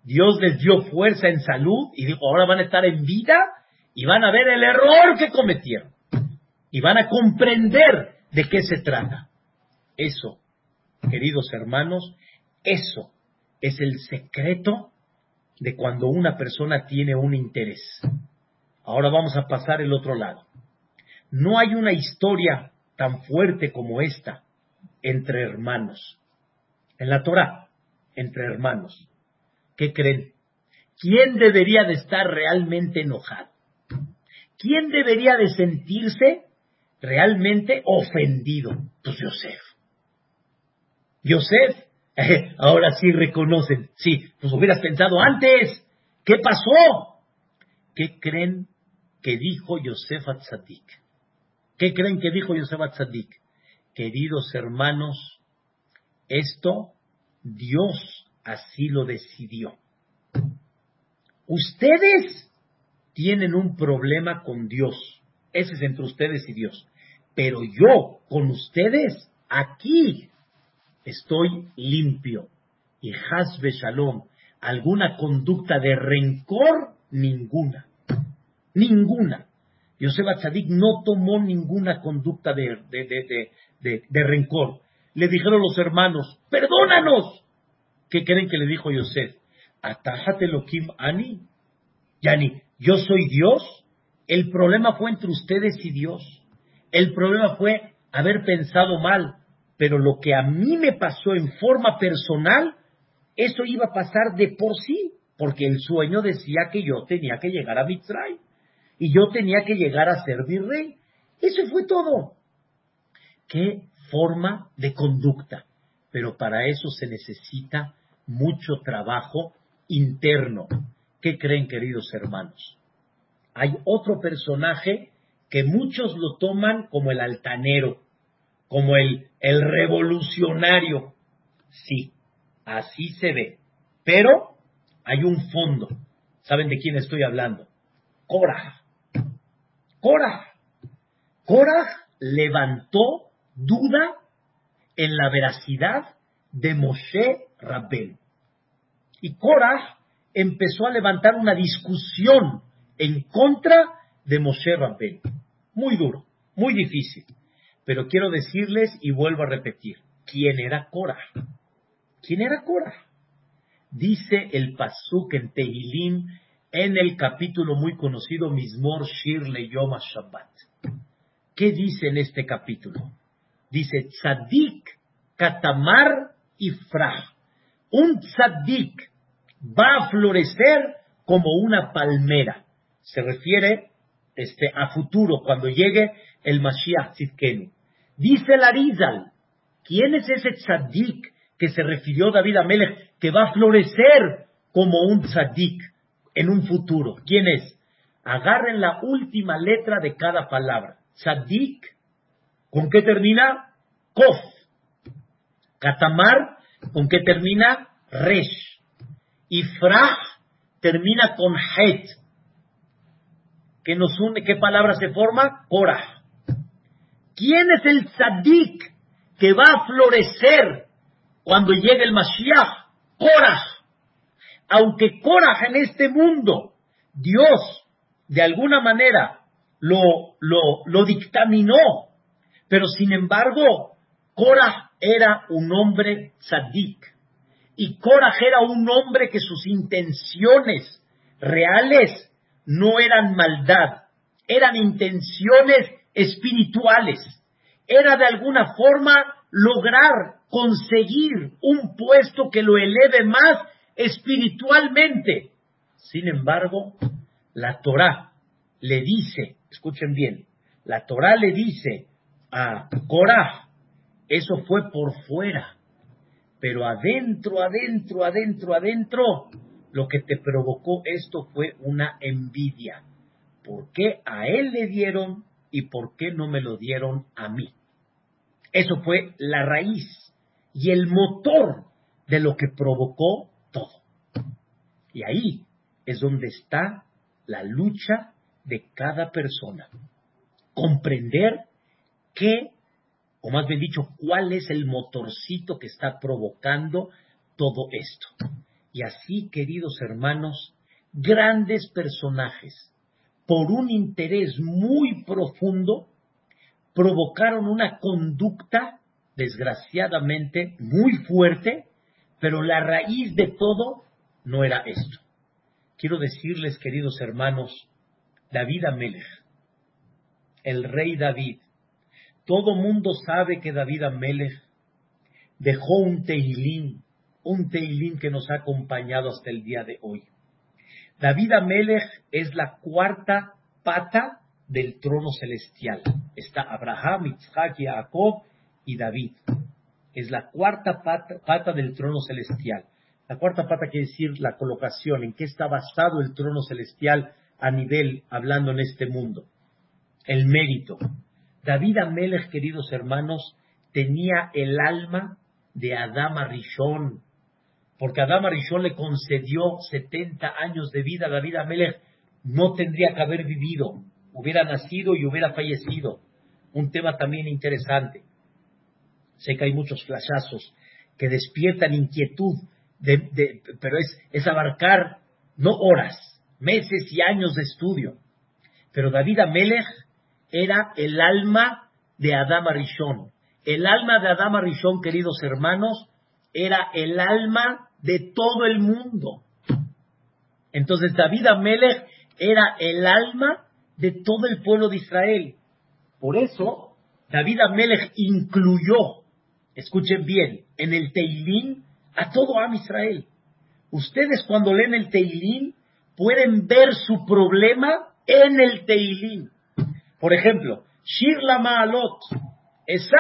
Dios les dio fuerza en salud y dijo, ahora van a estar en vida y van a ver el error que cometieron. Y van a comprender de qué se trata. Eso, queridos hermanos, eso es el secreto de cuando una persona tiene un interés. Ahora vamos a pasar el otro lado. No hay una historia tan fuerte como esta entre hermanos. En la Torah, entre hermanos. ¿Qué creen? ¿Quién debería de estar realmente enojado? ¿Quién debería de sentirse realmente ofendido? Pues Yosef. Yosef ahora sí reconocen. Sí, pues hubieras pensado antes. ¿Qué pasó? ¿Qué creen que dijo Yosef Atzadik? ¿Qué creen que dijo Yosef Atzadik? Queridos hermanos, esto Dios así lo decidió. Ustedes tienen un problema con Dios. Ese es entre ustedes y Dios. Pero yo, con ustedes, aquí estoy limpio. Y Hasbe Shalom, alguna conducta de rencor, ninguna. Ninguna. Yosef Atzadik no tomó ninguna conducta de, rencor. Le dijeron los hermanos, perdónanos. ¿Qué creen que le dijo Yosef? Atajate Kim Ani. Yani, yo soy Dios. El problema fue entre ustedes y Dios. El problema fue haber pensado mal pero lo que a mí me pasó en forma personal, eso iba a pasar de por sí, porque el sueño decía que yo tenía que llegar a Mitzray y yo tenía que llegar a ser virrey. Eso fue todo. Qué forma de conducta, pero para eso se necesita mucho trabajo interno. ¿Qué creen, queridos hermanos? Hay otro personaje que muchos lo toman como el altanero, como el, revolucionario. Sí, así se ve. Pero hay un fondo. ¿Saben de quién estoy hablando? Korah. Korah. Korah levantó duda en la veracidad de Moshe Rabben. Y Korah empezó a levantar una discusión en contra de Moshe Rabben. Muy duro, muy difícil. Pero quiero decirles y vuelvo a repetir, ¿quién era Cora? ¿Quién era Cora? Dice el Pasuk en Tehilim, en el capítulo muy conocido Mismor Shir Yom Shabbat. ¿Qué dice en este capítulo? Dice Tzadik Katamar y. Un tzadik va a florecer como una palmera. Se refiere este, a futuro, cuando llegue el Mashiach Tzidkenu. Dice el Arizal, ¿quién es ese tzadik que se refirió David Amelech que va a florecer como un tzadik en un futuro? ¿Quién es? Agarren la última letra de cada palabra. Tzadik, ¿con qué termina? Kof. Katamar, ¿con qué termina? Resh. Y Frah termina con Het. ¿Qué nos une? ¿Qué palabra se forma? Korah. ¿Quién es el tzadik que va a florecer cuando llegue el Mashiach? Korah. Aunque Korah en este mundo, Dios, de alguna manera, lo, lo, dictaminó, pero sin embargo, Korah era un hombre tzadik. Y Korah era un hombre que sus intenciones reales no eran maldad, eran intenciones espirituales. Era de alguna forma lograr conseguir un puesto que lo eleve más espiritualmente. Sin embargo, la Torah le dice, escuchen bien, la Torah le dice a Korah, eso fue por fuera, pero adentro, adentro, adentro, adentro, lo que te provocó esto fue una envidia. ¿Por qué a él le dieron y por qué no me lo dieron a mí? Eso fue la raíz y el motor de lo que provocó. Y ahí es donde está la lucha de cada persona. Comprender qué, o más bien dicho, cuál es el motorcito que está provocando todo esto. Y así, queridos hermanos, grandes personajes, por un interés muy profundo, provocaron una conducta, desgraciadamente, muy fuerte, pero la raíz de todo no era esto. Quiero decirles, queridos hermanos, David Amelech, el rey David, todo mundo sabe que David Amelech dejó un teilín, un teilín que nos ha acompañado hasta el día de hoy. David Amelech es la cuarta pata del trono celestial. Está Abraham, Isaac, Jacob y David. Es la cuarta pata, del trono celestial. La cuarta pata quiere decir la colocación, en qué está basado el trono celestial a nivel, hablando en este mundo. El mérito. David Amelech, queridos hermanos, tenía el alma de Adama Rishon, porque Adama Rishon le concedió 70 años de vida David Amelech, no tendría que haber vivido hubiera nacido y hubiera fallecido. Un tema también interesante. Sé que hay muchos flashazos que despiertan inquietud, pero es, es abarcar no horas, meses y años de estudio. Pero David Amelech era el alma de Adama Rishon. El alma de Adama Rishon, queridos hermanos, era el alma de todo el mundo. Entonces David Amelech era el alma de todo el pueblo de Israel. Por eso, David Amelech incluyó, escuchen bien, en el Teilín a todo Am Israel. Ustedes cuando leen el Teilín pueden ver su problema en el Teilín. Por ejemplo, Shir la Maalot, Esa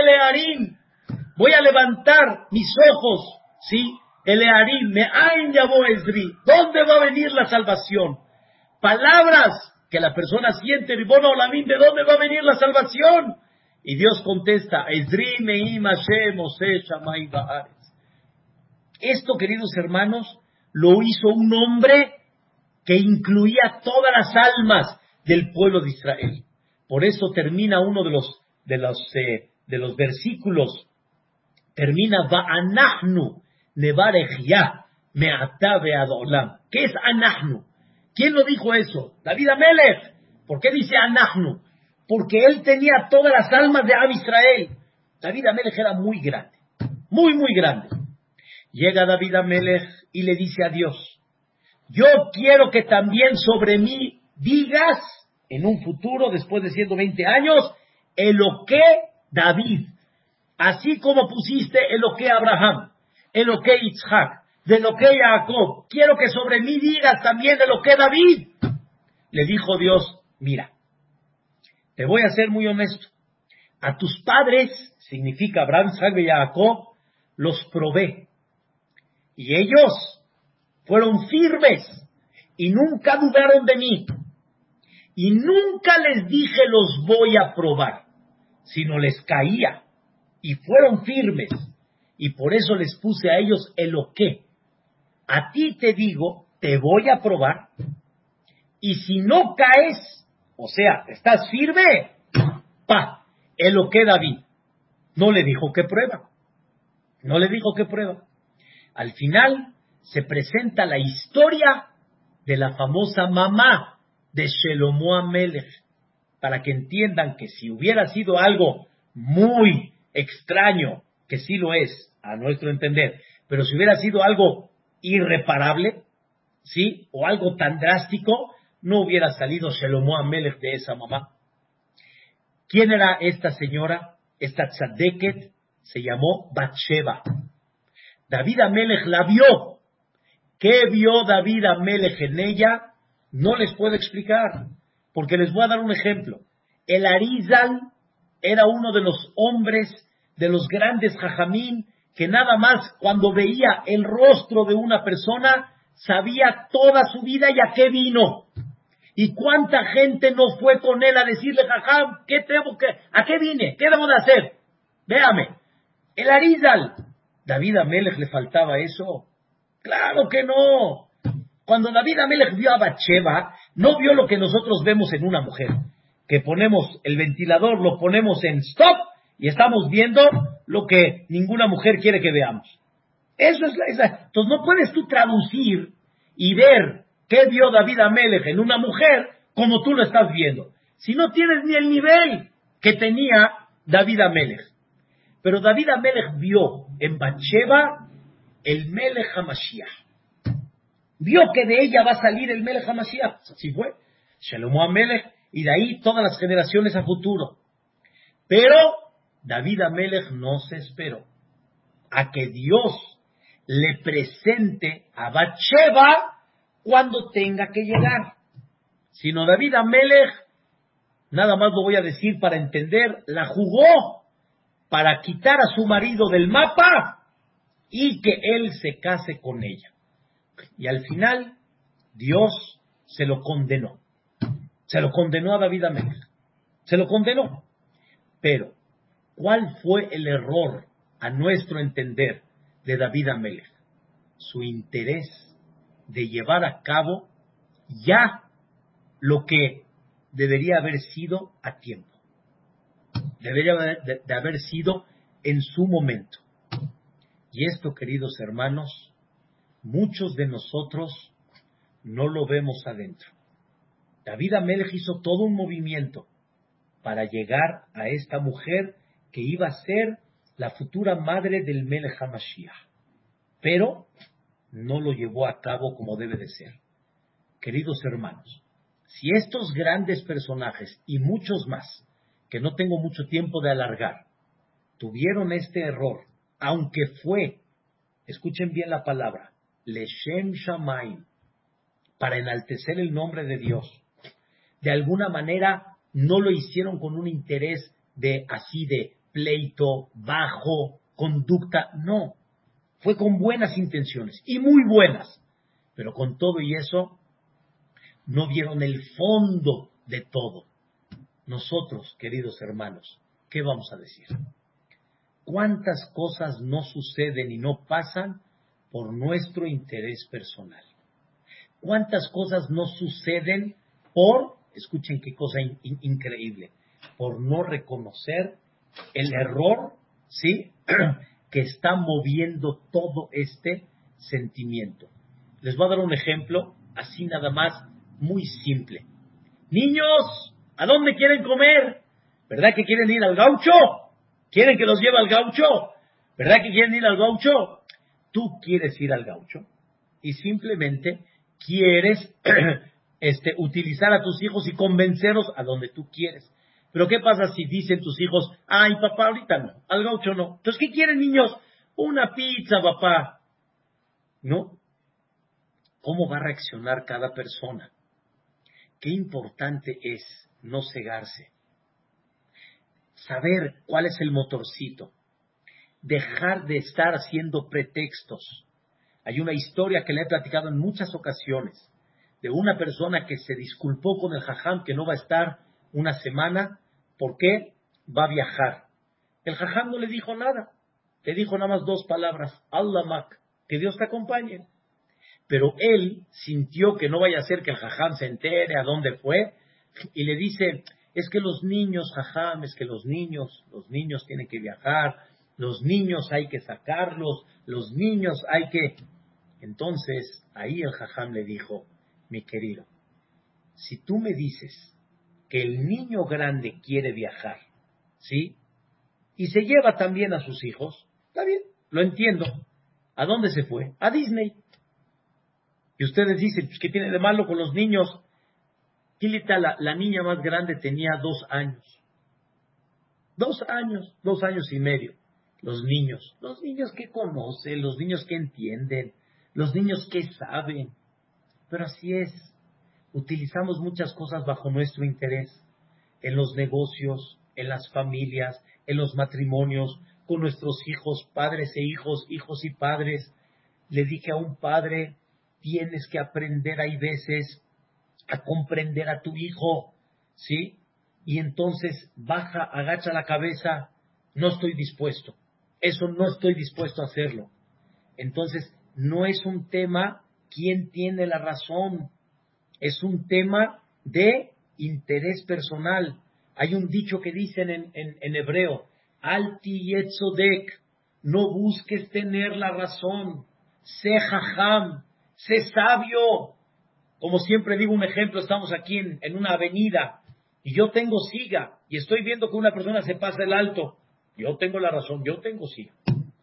Elearim, voy a levantar mis ojos, ¿sí? Elearim, me llamó Esri, ¿dónde va a venir la salvación? Palabras que la persona siente, ¿de dónde va a venir la salvación? Y Dios contesta, Esto, queridos hermanos, lo hizo un hombre que incluía todas las almas del pueblo de Israel. Por eso termina uno de los, de los, eh, de los versículos, termina Va'anahnu nevarech ya me'atabe adolam. ¿Qué es anahnu? ¿Quién lo dijo eso? David Amelech. ¿Por qué dice Anahnu? Porque él tenía todas las almas de Ab Israel. David Amelech era muy grande, muy, muy grande. Llega David a Melech y le dice a Dios, yo quiero que también sobre mí digas en un futuro, después de 120 años, que David, así como pusiste que Abraham, que Isaac, de lo que Jacob, quiero que sobre mí digas también de lo que David. Le dijo Dios, mira, te voy a ser muy honesto, a tus padres, significa Abraham, Isaac y Jacob, los probé. Y ellos fueron firmes y nunca dudaron de mí. Y nunca les dije los voy a probar, sino les caía. Y fueron firmes. Y por eso les puse a ellos el qué. A ti te digo, te voy a probar. Y si no caes, o sea, estás firme, pa, el que David. No le dijo que prueba. No le dijo que prueba. Al final se presenta la historia de la famosa mamá de Shelomo Amelech, para que entiendan que si hubiera sido algo muy extraño, que sí lo es, a nuestro entender, pero si hubiera sido algo irreparable, ¿sí? O algo tan drástico, no hubiera salido Shelomo Amelech de esa mamá. ¿Quién era esta señora? Esta tzadeket se llamó Batsheba. David Amelech la vio. ¿Qué vio David Amelech en ella? No les puedo explicar, porque les voy a dar un ejemplo. El Arizal era uno de los hombres, de los grandes jajamín, que nada más cuando veía el rostro de una persona, sabía toda su vida y a qué vino. ¿Y cuánta gente no fue con él a decirle, jajam, ¿qué tengo que, a qué vine? ¿Qué debo de hacer? Véame. El Arizal. David Amelech le faltaba eso. Claro que no. Cuando David Amelech vio a Bathsheba, no vio lo que nosotros vemos en una mujer, que ponemos el ventilador, lo ponemos en stop y estamos viendo lo que ninguna mujer quiere que veamos. Eso es la. Entonces no puedes tú traducir y ver qué vio David Amelech en una mujer como tú lo estás viendo. Si no tienes ni el nivel que tenía David Amelech. Pero David Amelech vio en Bathsheba el Melech HaMashiach vio que de ella va a salir el Melech HaMashiach. Así fue. Shalomo Amelech, y de ahí todas las generaciones a futuro. Pero David Amelech no se esperó a que Dios le presente a Bathsheba cuando tenga que llegar. Sino David Amelech, nada más lo voy a decir para entender, la jugó para quitar a su marido del mapa y que él se case con ella. Y al final, Dios se lo condenó. Se lo condenó a David Amelech. Se lo condenó. Pero, ¿cuál fue el error, a nuestro entender, de David Amelech? Su interés de llevar a cabo ya lo que debería haber sido a tiempo. Debería de haber sido en su momento. Y esto, queridos hermanos, muchos de nosotros no lo vemos adentro. David Amelech hizo todo un movimiento para llegar a esta mujer que iba a ser la futura madre del Melech HaMashiach. Pero no lo llevó a cabo como debe de ser. Queridos hermanos, si estos grandes personajes y muchos más, que no tengo mucho tiempo de alargar, tuvieron este error, aunque fue, escuchen bien la palabra, Leshem Shamaim, para enaltecer el nombre de Dios. De alguna manera no lo hicieron con un interés de así de pleito, bajo, conducta, no. Fue con buenas intenciones y muy buenas. Pero con todo y eso, no vieron el fondo de todo. Nosotros, queridos hermanos, ¿qué vamos a decir? ¿Cuántas cosas no suceden y no pasan por nuestro interés personal. ¿Cuántas cosas no suceden por, escuchen qué cosa increíble, por no reconocer el error, ¿sí? que está moviendo todo este sentimiento. Les voy a dar un ejemplo, así nada más, muy simple. Niños, ¿a dónde quieren comer? ¿Verdad que quieren ir al gaucho? ¿Quieren que los lleve al gaucho? ¿Verdad que quieren ir al gaucho? tú quieres ir al gaucho y simplemente quieres este, utilizar a tus hijos y convencerlos a donde tú quieres. Pero ¿qué pasa si dicen tus hijos, ay papá, ahorita no, al gaucho no? Entonces, ¿qué quieren niños? Una pizza, papá. ¿No? ¿Cómo va a reaccionar cada persona? Qué importante es no cegarse. Saber cuál es el motorcito. Dejar de estar haciendo pretextos. Hay una historia que le he platicado en muchas ocasiones de una persona que se disculpó con el jajam que no va a estar una semana ¿Por qué? Va a viajar. El jajam no le dijo nada. Le dijo nada más dos palabras. Allah mak. Que Dios te acompañe. Pero él sintió que no vaya a ser que el jajam se entere a dónde fue. Y le dice, es que los niños, jajam, es que los niños, los niños tienen que viajar. Los niños hay que sacarlos. Los niños hay que... Entonces, ahí el jajam le dijo, mi querido, si tú me dices que el niño grande quiere viajar, ¿sí? Y se lleva también a sus hijos, está bien, lo entiendo. ¿A dónde se fue? A Disney. Y ustedes dicen, pues, ¿qué tiene de malo con los niños? Kilita, la, la niña más grande tenía dos años. Dos años, dos años y medio. Los niños, los niños que conocen, los niños que entienden, los niños que saben. Pero así es, utilizamos muchas cosas bajo nuestro interés, en los negocios, en las familias, en los matrimonios, con nuestros hijos, padres e hijos, hijos y padres. Le dije a un padre, tienes que aprender, hay veces, a comprender a tu hijo, ¿sí? Y entonces baja, agacha la cabeza, no estoy dispuesto, eso no estoy dispuesto a hacerlo. Entonces, no es un tema quién tiene la razón, es un tema de interés personal. Hay un dicho que dicen en, en, hebreo, Alti yetzodek, no busques tener la razón, sé jajam, sé sabio. Como siempre digo un ejemplo, estamos aquí en, en una avenida y yo tengo siga y estoy viendo que una persona se pasa el alto. Yo tengo la razón, yo tengo siga.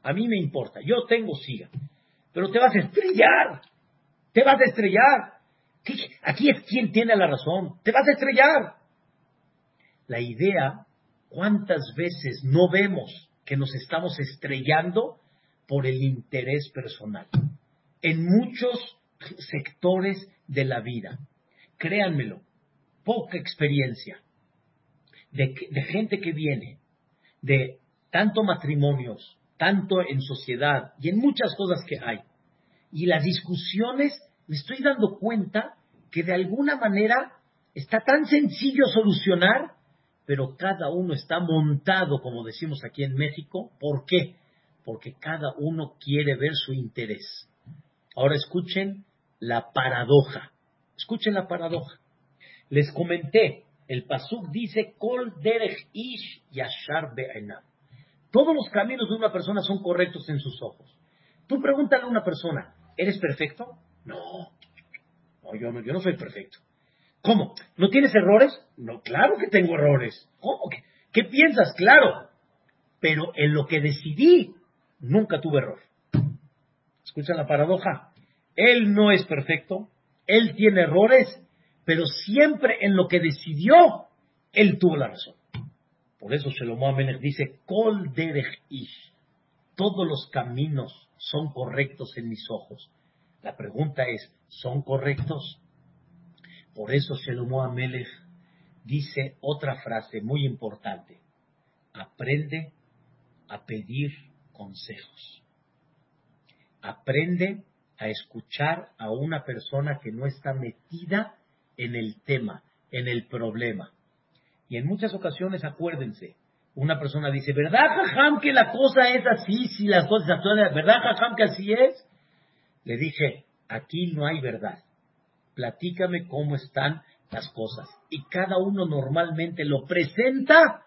A mí me importa, yo tengo siga. Pero te vas a estrellar, te vas a estrellar. Aquí es quien tiene la razón. Te vas a estrellar. La idea, ¿cuántas veces no vemos que nos estamos estrellando por el interés personal? En muchos sectores de la vida. Créanmelo, poca experiencia de, gente que viene de tanto matrimonios, tanto en sociedad y en muchas cosas que hay. Y las discusiones me estoy dando cuenta que de alguna manera está tan sencillo solucionar, pero cada uno está montado, como decimos aquí en México. ¿Por qué? Porque cada uno quiere ver su interés. Ahora escuchen la paradoja. Escuchen la paradoja. Les comenté, el Pasuk dice, Kol derech ish yashar Todos los caminos de una persona son correctos en sus ojos. Tú pregúntale a una persona, ¿eres perfecto? No. No, yo no, yo no soy perfecto. ¿Cómo? ¿No tienes errores? No, claro que tengo errores. ¿Cómo? ¿Qué, qué piensas? Claro. Pero en lo que decidí, nunca tuve error. Escuchan la paradoja. Él no es perfecto, él tiene errores, pero siempre en lo que decidió, él tuvo la razón. Por eso Shelomo Amenech dice. Todos los caminos son correctos en mis ojos. La pregunta es, ¿son correctos? Por eso Shelomo Amelech dice otra frase muy importante. Aprende a pedir consejos. Aprende a escuchar a una persona que no está metida en el tema, en el problema. Y en muchas ocasiones, acuérdense, una persona dice, ¿verdad, Jajam, que la cosa es así? Si las cosas actúan, ¿verdad, Jajam, que así es? Le dije, aquí no hay verdad. Platícame cómo están las cosas. Y cada uno normalmente lo presenta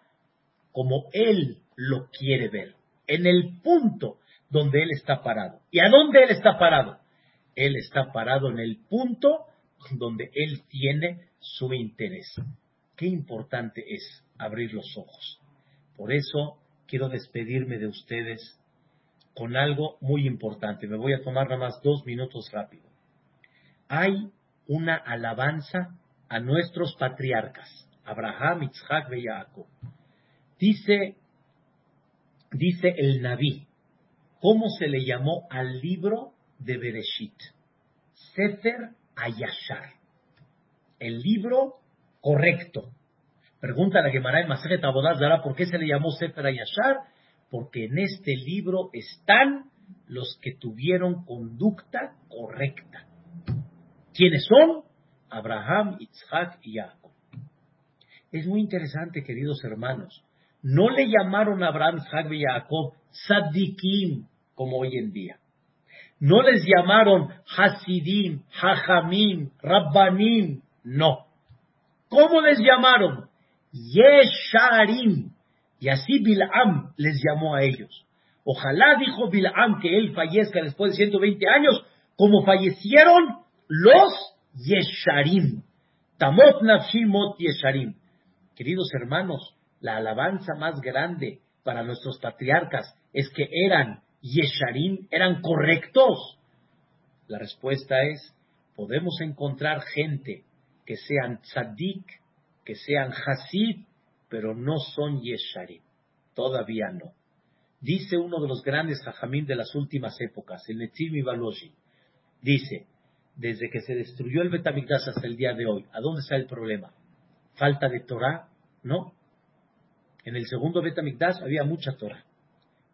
como él lo quiere ver, en el punto donde él está parado. ¿Y a dónde él está parado? Él está parado en el punto donde él tiene su interés. Qué importante es abrir los ojos. Por eso quiero despedirme de ustedes con algo muy importante. Me voy a tomar nada más dos minutos rápido. Hay una alabanza a nuestros patriarcas, Abraham, Isaac y Jacob. Dice, dice el Naví, ¿cómo se le llamó al libro de Bereshit? Sefer Ayashar. El libro correcto. Pregunta la Gemara en ¿por qué se le llamó Sefer Ayashar? Porque en este libro están los que tuvieron conducta correcta. ¿Quiénes son? Abraham, Isaac y Jacob. Es muy interesante, queridos hermanos. No le llamaron a Abraham, Isaac y Jacob Sadikim como hoy en día. No les llamaron Hasidim, Hajamim, Rabbanim. No. ¿Cómo les llamaron? Yesharim. Y así Bilam les llamó a ellos. Ojalá dijo Bilam que él fallezca después de 120 años, como fallecieron los Yesharim. Tamot Nafshimot Yesharim. Queridos hermanos, la alabanza más grande para nuestros patriarcas es que eran Yesharim, eran correctos. La respuesta es, podemos encontrar gente que sean tzadik, que sean hasid, pero no son Yesharim. Todavía no. Dice uno de los grandes hajamim de las últimas épocas, el Netzim Ibaloji, dice, desde que se destruyó el Betamigdash hasta el día de hoy, ¿a dónde está el problema? ¿Falta de Torah? No. En el segundo Betamigdash había mucha Torah.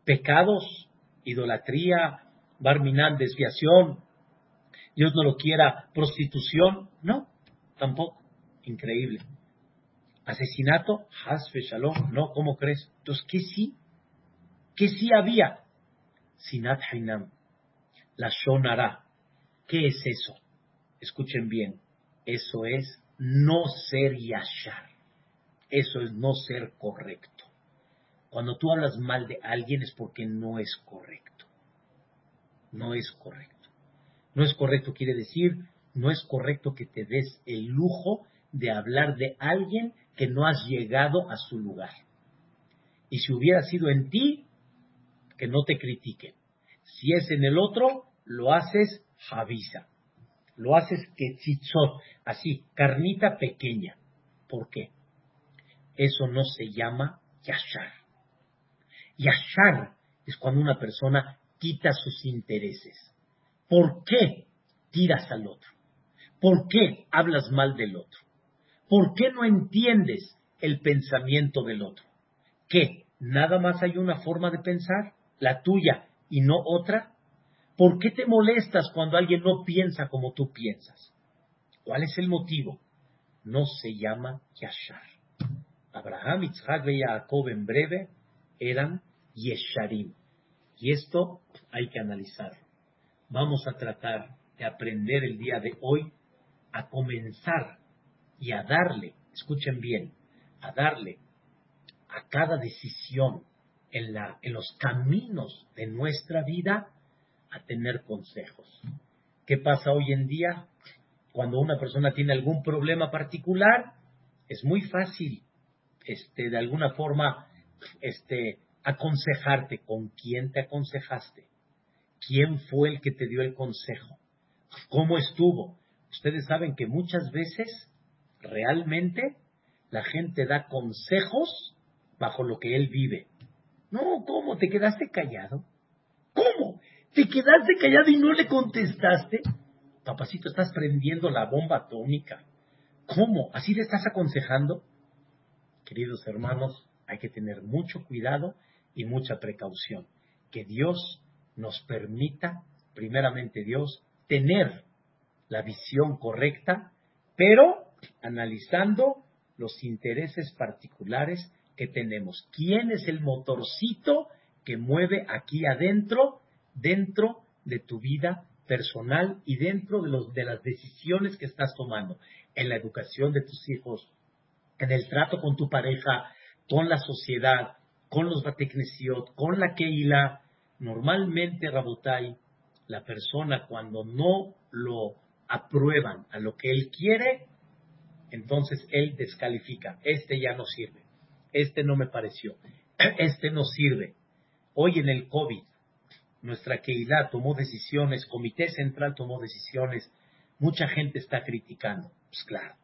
Pecados, idolatría, barminal, desviación, Dios no lo quiera, prostitución, no, tampoco. Increíble. Asesinato, hasfe shalom, no, ¿cómo crees? Entonces, ¿qué sí? ¿Qué sí había? Sinat Hainam, la Shonara, ¿Qué es eso? Escuchen bien, eso es no ser yashar. Eso es no ser correcto. Cuando tú hablas mal de alguien es porque no es correcto. No es correcto. No es correcto quiere decir, no es correcto que te des el lujo de hablar de alguien que no has llegado a su lugar. Y si hubiera sido en ti, que no te critiquen. Si es en el otro, lo haces javisa. Lo haces quechitzot, así, carnita pequeña. ¿Por qué? Eso no se llama yashar. Yashar es cuando una persona quita sus intereses. ¿Por qué tiras al otro? ¿Por qué hablas mal del otro? ¿Por qué no entiendes el pensamiento del otro? ¿Qué? ¿Nada más hay una forma de pensar? ¿La tuya y no otra? ¿Por qué te molestas cuando alguien no piensa como tú piensas? ¿Cuál es el motivo? No se llama Yashar. Abraham, Isaac y Jacob en breve eran Yesharim. Y esto hay que analizarlo. Vamos a tratar de aprender el día de hoy a comenzar y a darle, escuchen bien, a darle a cada decisión en, en los caminos de nuestra vida a tener consejos. ¿Qué pasa hoy en día? Cuando una persona tiene algún problema particular, es muy fácil, este, de alguna forma, este, aconsejarte. ¿Con quién te aconsejaste? ¿Quién fue el que te dio el consejo? ¿Cómo estuvo? Ustedes saben que muchas veces, realmente, la gente da consejos bajo lo que él vive. No, ¿cómo? ¿Te quedaste callado? ¿Cómo? ¿Te quedaste callado y no le contestaste? Papacito, estás prendiendo la bomba atómica. ¿Cómo? ¿Así le estás aconsejando? Queridos hermanos, hay que tener mucho cuidado y mucha precaución. Que Dios nos permita, primeramente Dios, tener la visión correcta, pero analizando los intereses particulares que tenemos. ¿Quién es el motorcito que mueve aquí adentro dentro de tu vida personal y dentro de, los, de las decisiones que estás tomando en la educación de tus hijos, en el trato con tu pareja, con la sociedad, con los bateknesiot, con la keila. Normalmente, Rabotai, la persona cuando no lo aprueban a lo que él quiere, entonces él descalifica. Este ya no sirve. Este no me pareció. Este no sirve. Hoy en el COVID, nuestra Keilah tomó decisiones, Comité Central tomó decisiones, mucha gente está criticando. Pues claro,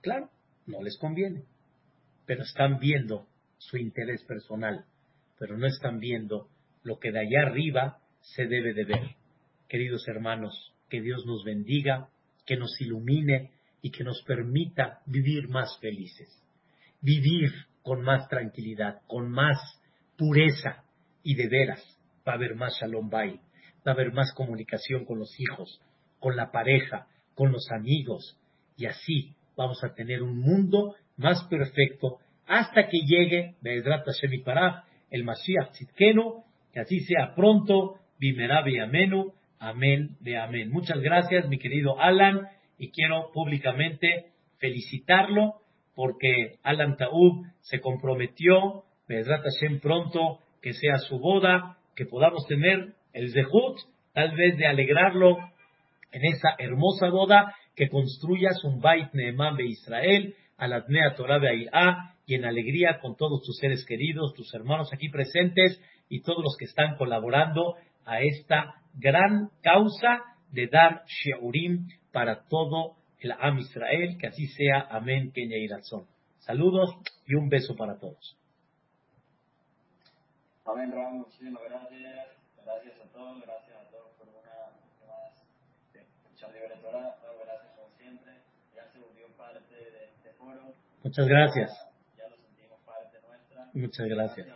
claro, no les conviene, pero están viendo su interés personal, pero no están viendo lo que de allá arriba se debe de ver. Queridos hermanos, que Dios nos bendiga, que nos ilumine y que nos permita vivir más felices, vivir con más tranquilidad, con más pureza y de veras. Va a haber más shalom bay, va a haber más comunicación con los hijos, con la pareja, con los amigos. Y así vamos a tener un mundo más perfecto hasta que llegue Be'edrat Hashem y el Mashiach que así sea pronto, Bimera Amenu, amén de amén. Muchas gracias, mi querido Alan, y quiero públicamente felicitarlo porque Alan Taub se comprometió, Be'edrat Hashem pronto, que sea su boda, que podamos tener el Zehut, tal vez de alegrarlo en esa hermosa boda, que construyas un Bait Neemán de Israel, Alatnea Torah de y en alegría con todos tus seres queridos, tus hermanos aquí presentes y todos los que están colaborando a esta gran causa de dar Sheurim para todo el Am Israel, que así sea. Amén, Kenya y Razón. Saludos y un beso para todos. Amén, Ram, muchísimas gracias. Gracias a todos, gracias a todos por una más escuchar Libre Torah. Gracias como siempre. Ya se volvió parte de este foro. Muchas gracias. Muchas gracias.